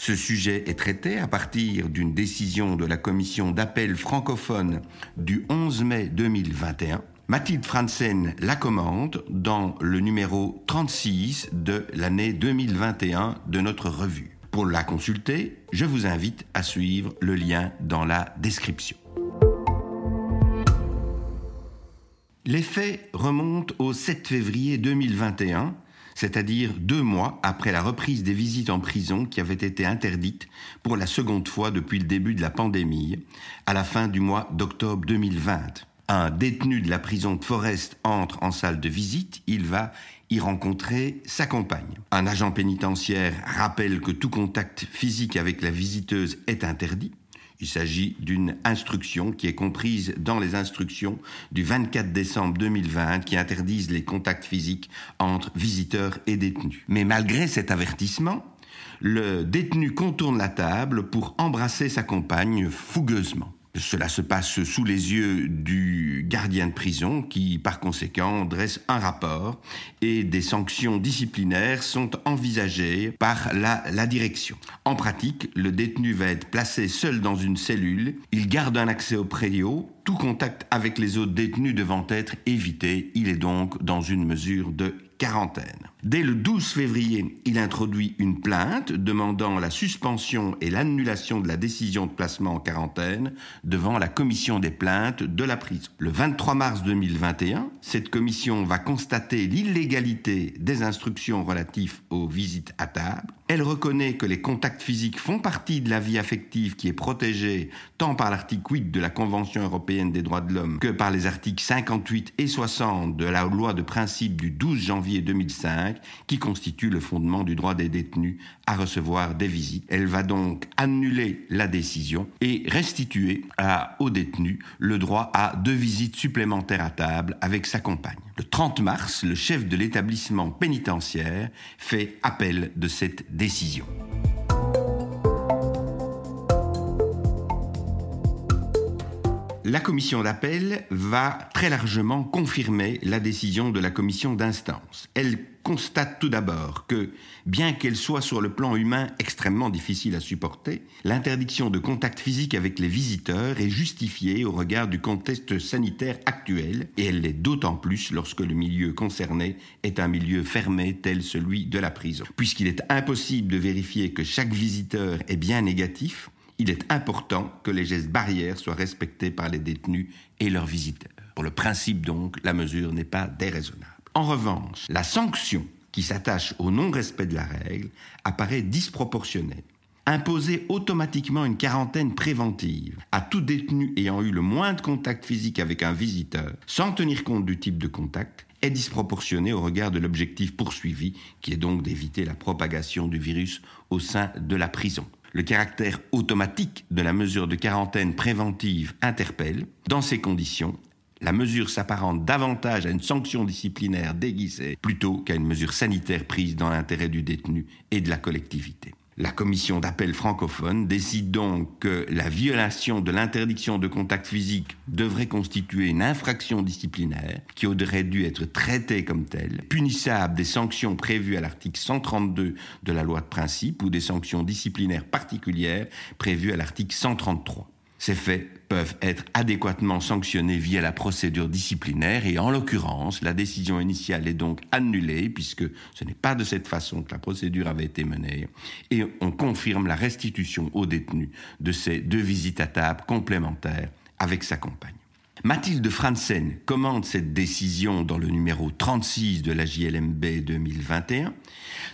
Ce sujet est traité à partir d'une décision de la commission d'appel francophone du 11 mai 2021. Mathilde Franzen la commande dans le numéro 36 de l'année 2021 de notre revue. Pour la consulter, je vous invite à suivre le lien dans la description. Les faits remontent au 7 février 2021 c'est-à-dire deux mois après la reprise des visites en prison qui avaient été interdites pour la seconde fois depuis le début de la pandémie, à la fin du mois d'octobre 2020. Un détenu de la prison de Forest entre en salle de visite, il va y rencontrer sa compagne. Un agent pénitentiaire rappelle que tout contact physique avec la visiteuse est interdit. Il s'agit d'une instruction qui est comprise dans les instructions du 24 décembre 2020 qui interdisent les contacts physiques entre visiteurs et détenus. Mais malgré cet avertissement, le détenu contourne la table pour embrasser sa compagne fougueusement. Cela se passe sous les yeux du gardien de prison qui, par conséquent, dresse un rapport et des sanctions disciplinaires sont envisagées par la, direction. En pratique, le détenu va être placé seul dans une cellule, il garde un accès au préau, tout contact avec les autres détenus devant être évité, il est donc dans une mesure de quarantaine. Dès le 12 février, il introduit une plainte demandant la suspension et l'annulation de la décision de placement en quarantaine devant la commission des plaintes de la prison. Le 23 mars 2021, cette commission va constater l'illégalité des instructions relatives aux visites à table. Elle reconnaît que les contacts physiques font partie de la vie affective qui est protégée tant par l'article 8 de la Convention européenne des droits de l'homme que par les articles 58 et 60 de la loi de principe du 12 janvier 2005 qui constitue le fondement du droit des détenus à recevoir des visites. Elle va donc annuler la décision et restituer à, aux détenus le droit à deux visites supplémentaires à table avec sa compagne. Le 30 mars, le chef de l'établissement pénitentiaire fait appel de cette décision. La commission d'appel va très largement confirmer la décision de la commission d'instance. Elle constate tout d'abord que, bien qu'elle soit sur le plan humain extrêmement difficile à supporter, l'interdiction de contact physique avec les visiteurs est justifiée au regard du contexte sanitaire actuel, et elle l'est d'autant plus lorsque le milieu concerné est un milieu fermé tel celui de la prison. Puisqu'il est impossible de vérifier que chaque visiteur est bien négatif, il est important que les gestes barrières soient respectés par les détenus et leurs visiteurs. Pour le principe donc, la mesure n'est pas déraisonnable. En revanche, la sanction qui s'attache au non-respect de la règle apparaît disproportionnée. Imposer automatiquement une quarantaine préventive à tout détenu ayant eu le moindre contact physique avec un visiteur, sans tenir compte du type de contact, est disproportionné au regard de l'objectif poursuivi, qui est donc d'éviter la propagation du virus au sein de la prison. Le caractère automatique de la mesure de quarantaine préventive interpelle. Dans ces conditions, la mesure s'apparente davantage à une sanction disciplinaire déguisée plutôt qu'à une mesure sanitaire prise dans l'intérêt du détenu et de la collectivité. La commission d'appel francophone décide donc que la violation de l'interdiction de contact physique devrait constituer une infraction disciplinaire qui aurait dû être traitée comme telle, punissable des sanctions prévues à l'article 132 de la loi de principe ou des sanctions disciplinaires particulières prévues à l'article 133. Ces faits peuvent être adéquatement sanctionnés via la procédure disciplinaire et en l'occurrence, la décision initiale est donc annulée puisque ce n'est pas de cette façon que la procédure avait été menée et on confirme la restitution au détenu de ces deux visites à table complémentaires avec sa compagne. Mathilde Franzen commande cette décision dans le numéro 36 de la JLMB 2021.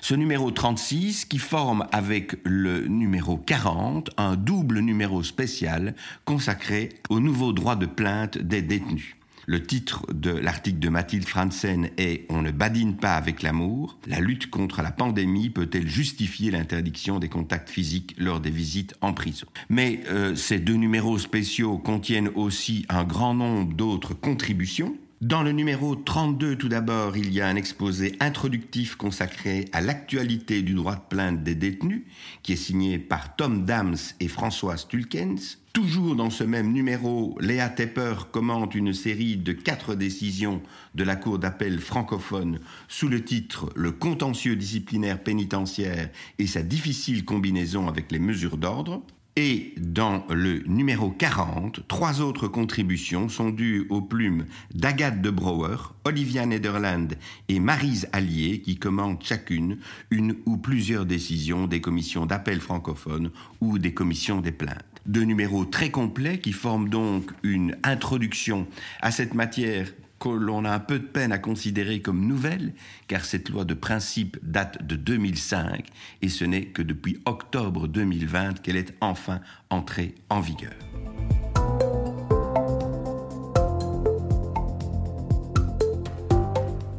Ce numéro 36 qui forme avec le numéro 40 un double numéro spécial consacré au nouveau droit de plainte des détenus. Le titre de l'article de Mathilde Franzen est On ne badine pas avec l'amour. La lutte contre la pandémie peut-elle justifier l'interdiction des contacts physiques lors des visites en prison? Mais euh, ces deux numéros spéciaux contiennent aussi un grand nombre d'autres contributions dans le numéro 32, tout d'abord, il y a un exposé introductif consacré à l'actualité du droit de plainte des détenus, qui est signé par Tom Dams et Françoise Tulkens. Toujours dans ce même numéro, Léa Tepper commente une série de quatre décisions de la Cour d'appel francophone sous le titre Le contentieux disciplinaire pénitentiaire et sa difficile combinaison avec les mesures d'ordre. Et dans le numéro 40, trois autres contributions sont dues aux plumes d'Agathe de Brouwer, Olivia Nederland et Marise Allier qui commentent chacune une ou plusieurs décisions des commissions d'appel francophones ou des commissions des plaintes. Deux numéros très complets qui forment donc une introduction à cette matière que l'on a un peu de peine à considérer comme nouvelle, car cette loi de principe date de 2005 et ce n'est que depuis octobre 2020 qu'elle est enfin entrée en vigueur.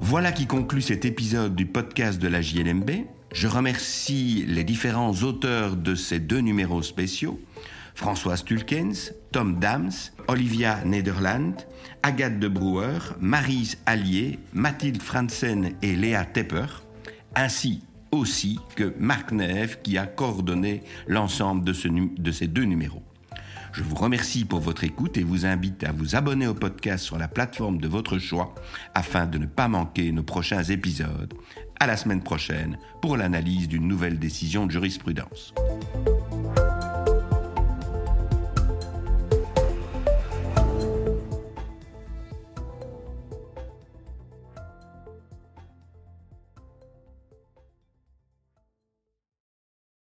Voilà qui conclut cet épisode du podcast de la JLMB. Je remercie les différents auteurs de ces deux numéros spéciaux. Françoise Tulkens, Tom Dams, Olivia Nederland, Agathe de Brouwer, Marise Allier, Mathilde Franzen et Léa Tepper, ainsi aussi que Marc Neve qui a coordonné l'ensemble de, de ces deux numéros. Je vous remercie pour votre écoute et vous invite à vous abonner au podcast sur la plateforme de votre choix afin de ne pas manquer nos prochains épisodes. À la semaine prochaine pour l'analyse d'une nouvelle décision de jurisprudence.